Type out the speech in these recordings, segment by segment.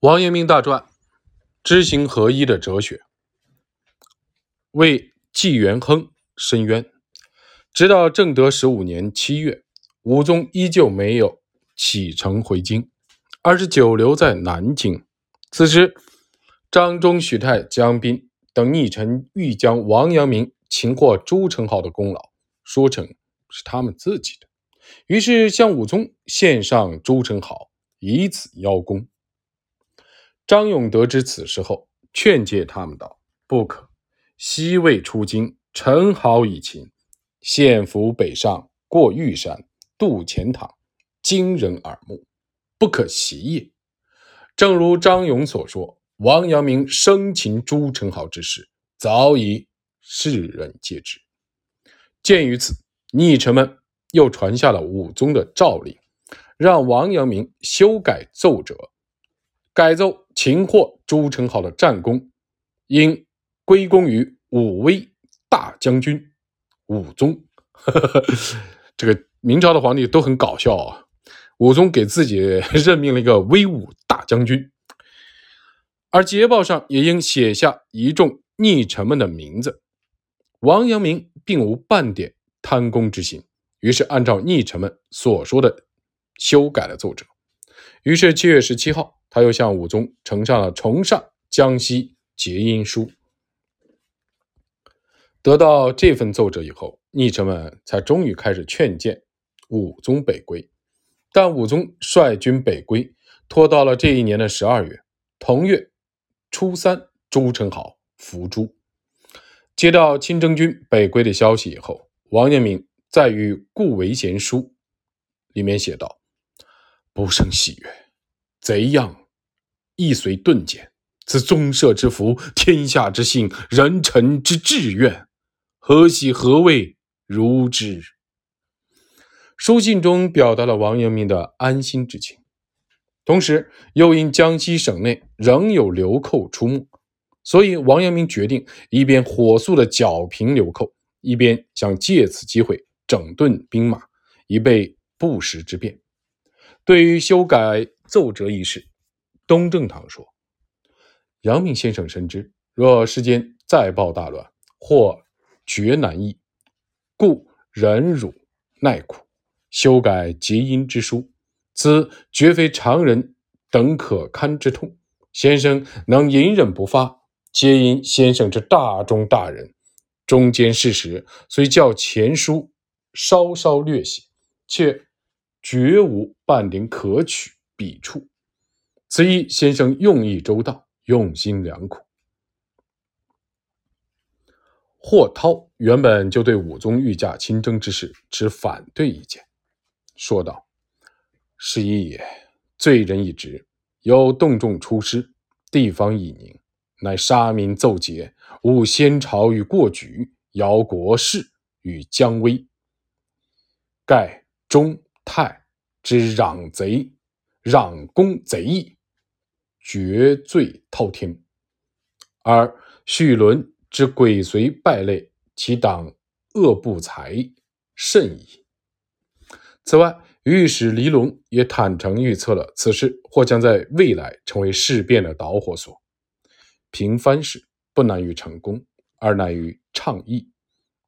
王阳明大传，知行合一的哲学，为纪元亨申冤。直到正德十五年七月，武宗依旧没有启程回京，而是久留在南京。此时，张忠、许泰、江彬等逆臣欲将王阳明擒获朱宸濠的功劳说成是他们自己的，于是向武宗献上朱宸濠，以此邀功。张勇得知此事后，劝诫他们道：“不可，西魏出京，陈豪已擒，献俘北上，过玉山，渡钱塘，惊人耳目，不可习也。”正如张勇所说，王阳明生擒朱宸濠之事，早已世人皆知。鉴于此，逆臣们又传下了武宗的诏令，让王阳明修改奏折。改奏擒获朱宸濠的战功，应归功于武威大将军武宗。这个明朝的皇帝都很搞笑啊！武宗给自己 任命了一个威武大将军，而捷报上也应写下一众逆臣们的名字。王阳明并无半点贪功之心，于是按照逆臣们所说的修改了奏折。于是七月十七号。他又向武宗呈上了崇尚江西结阴书。得到这份奏折以后，逆臣们才终于开始劝谏武宗北归。但武宗率军北归，拖到了这一年的十二月。同月初三，朱宸濠伏诛。接到亲征军北归的消息以后，王阳明在与顾维贤书里面写道：“不胜喜悦，贼样。”亦随顿减，此宗社之福，天下之幸，人臣之志愿，何喜何谓如之？书信中表达了王阳明的安心之情，同时又因江西省内仍有流寇出没，所以王阳明决定一边火速的剿平流寇，一边想借此机会整顿兵马，以备不时之变。对于修改奏折一事，东正堂说：“阳明先生深知，若世间再报大乱，或绝难易，故忍辱耐苦，修改结因之书，此绝非常人等可堪之痛。先生能隐忍不发，皆因先生之大忠大仁。中间事实虽较前书稍稍略写，却绝无半点可取笔触。”此一先生用意周到，用心良苦。霍涛原本就对武宗御驾亲征之事持反对意见，说道：“是义也，罪人一职，有动众出师，地方已宁，乃杀民奏捷，误先朝与过举，摇国势与将威，盖中泰之攘贼，攘公贼义。”绝罪滔天，而绪伦之鬼随败类，其党恶不才甚矣。此外，御史黎龙也坦诚预测了此事或将在未来成为事变的导火索。平藩事不难于成功，而难于倡议。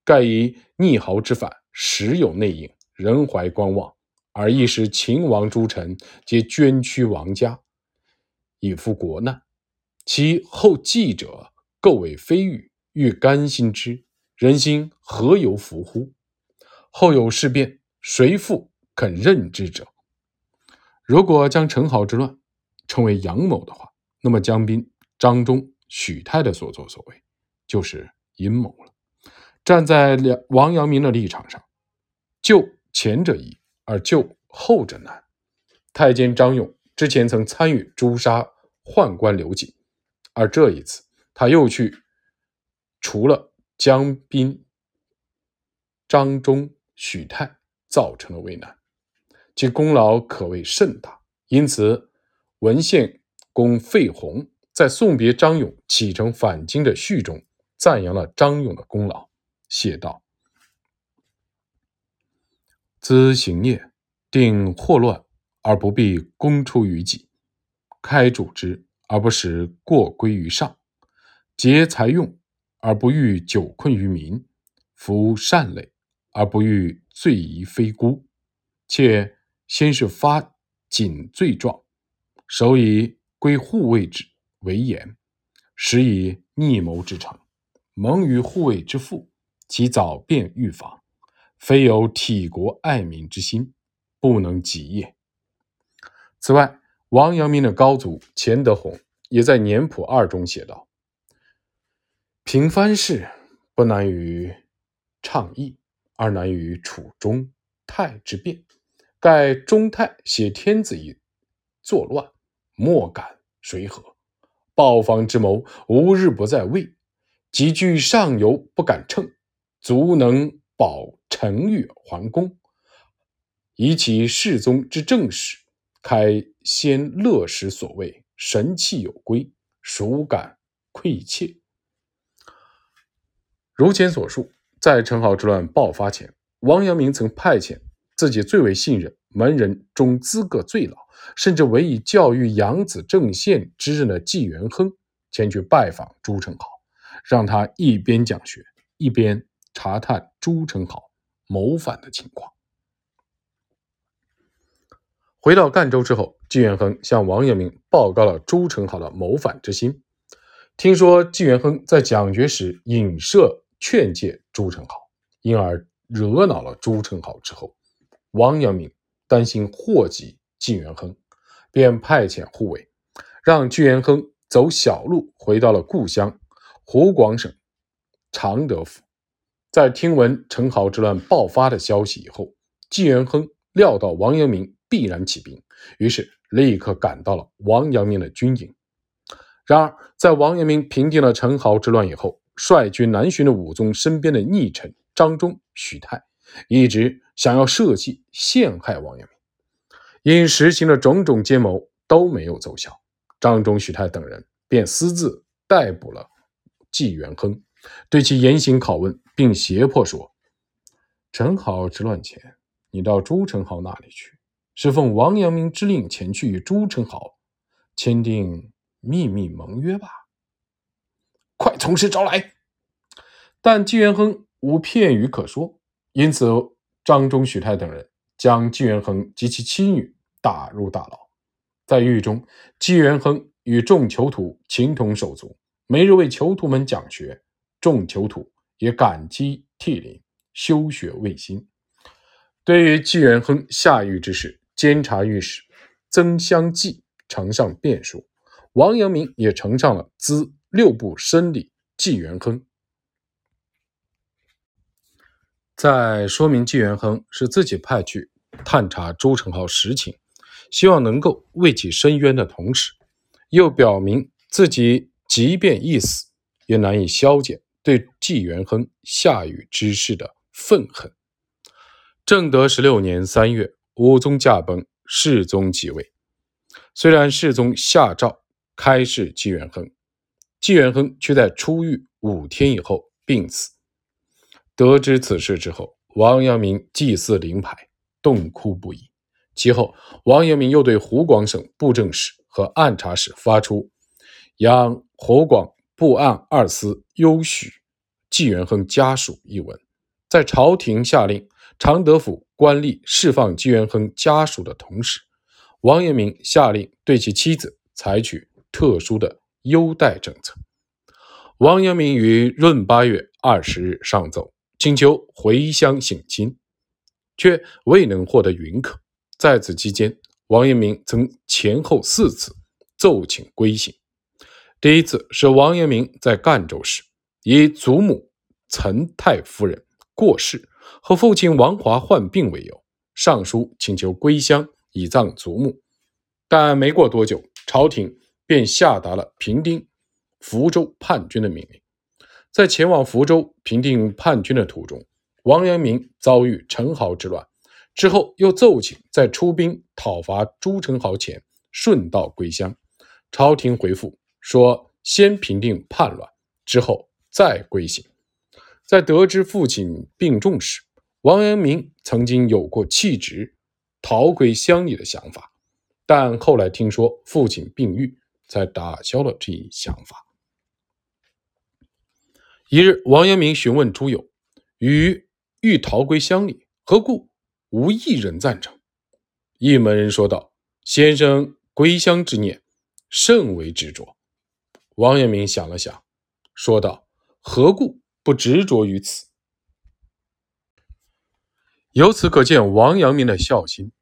盖以逆豪之反，实有内应，人怀观望，而一时秦王诸臣皆捐躯王家。以赴国难，其后继者构为非欲，欲甘心之，人心何由服乎？后有事变，谁复肯任之者？如果将陈好之乱称为阳谋的话，那么江彬、张忠、许泰的所作所为就是阴谋了。站在两王阳明的立场上，就前者一，而救后者难。太监张勇。之前曾参与诛杀宦官刘瑾，而这一次他又去除了江彬、张忠、许泰，造成了为难，其功劳可谓甚大。因此，文献公费宏在送别张勇启程返京的序中，赞扬了张勇的功劳，写道：“兹行业定祸乱。”而不必公出于己，开主之，而不使过归于上；节财用，而不欲久困于民；服善类，而不欲罪疑非孤。且先是发谨罪状，首以归护卫之为严，实以逆谋之成。蒙于护卫之父，其早便预防，非有体国爱民之心，不能及也。此外，王阳明的高祖钱德洪也在《年谱二》中写道：“平藩事不难于倡议，而难于处中泰之变。盖中泰写天子以作乱，莫敢随和；暴方之谋，无日不在位。”急居上游不敢称，足能保陈玉桓公，以其世宗之正史，开先乐史所谓神气有归，孰敢愧怯？如前所述，在陈豪之乱爆发前，王阳明曾派遣自己最为信任门人中资格最老，甚至唯以教育养子正宪之任的纪元亨前去拜访朱宸濠。让他一边讲学，一边查探朱宸濠谋反的情况。回到赣州之后，纪元亨向王阳明报告了朱宸濠的谋反之心。听说纪元亨在讲学时影射劝诫朱宸濠，因而惹恼了朱宸濠之后，王阳明担心祸及纪元亨，便派遣护卫，让纪元亨走小路回到了故乡。湖广省常德府，在听闻陈豪之乱爆发的消息以后，纪元亨料到王阳明必然起兵，于是立刻赶到了王阳明的军营。然而，在王阳明平定了陈豪之乱以后，率军南巡的武宗身边的逆臣张忠、许泰，一直想要设计陷害王阳明，因实行了种种奸谋都没有奏效，张忠、许泰等人便私自逮捕了。纪元亨对其严刑拷问，并胁迫说：“陈好之乱前，你到朱宸濠那里去，是奉王阳明之令前去与朱宸濠签订秘密盟约吧？快从实招来！”但纪元亨无片语可说，因此张忠、许泰等人将纪元亨及其妻女打入大牢。在狱中，纪元亨与众囚徒情同手足。每日为囚徒们讲学，众囚徒也感激涕零，修学未心。对于纪元亨下狱之事，监察御史曾乡济呈上辩书，王阳明也呈上了资六部申理纪元亨，在说明纪元亨是自己派去探查朱宸濠实情，希望能够为其伸冤的同时，又表明自己。即便一死，也难以消减对纪元亨下狱之事的愤恨。正德十六年三月，武宗驾崩，世宗即位。虽然世宗下诏开释纪元亨，纪元亨却在出狱五天以后病死。得知此事之后，王阳明祭祀灵牌，痛哭不已。其后，王阳明又对湖广省布政使和按察使发出。央湖广布案二司优许纪元亨家属一文，在朝廷下令常德府官吏释放纪元亨家属的同时，王阳明下令对其妻子采取特殊的优待政策。王阳明于闰八月二十日上奏，请求回乡省亲，却未能获得允可。在此期间，王阳明曾前后四次奏请归省。第一次是王阳明在赣州时，以祖母岑太夫人过世和父亲王华患病为由，上书请求归乡以葬祖母。但没过多久，朝廷便下达了平定福州叛军的命令。在前往福州平定叛军的途中，王阳明遭遇陈豪之乱，之后又奏请在出兵讨伐朱宸濠前顺道归乡。朝廷回复。说先平定叛乱，之后再归省。在得知父亲病重时，王阳明曾经有过弃职、逃归乡里的想法，但后来听说父亲病愈，才打消了这一想法。一日，王阳明询问诸友：“与欲逃归乡里，何故无一人赞成？”一门人说道：“先生归乡之念甚为执着。”王阳明想了想，说道：“何故不执着于此？”由此可见王阳明的孝心。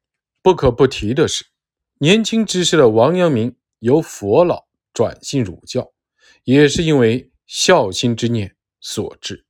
不可不提的是，年轻之时的王阳明由佛老转信儒教，也是因为孝心之念所致。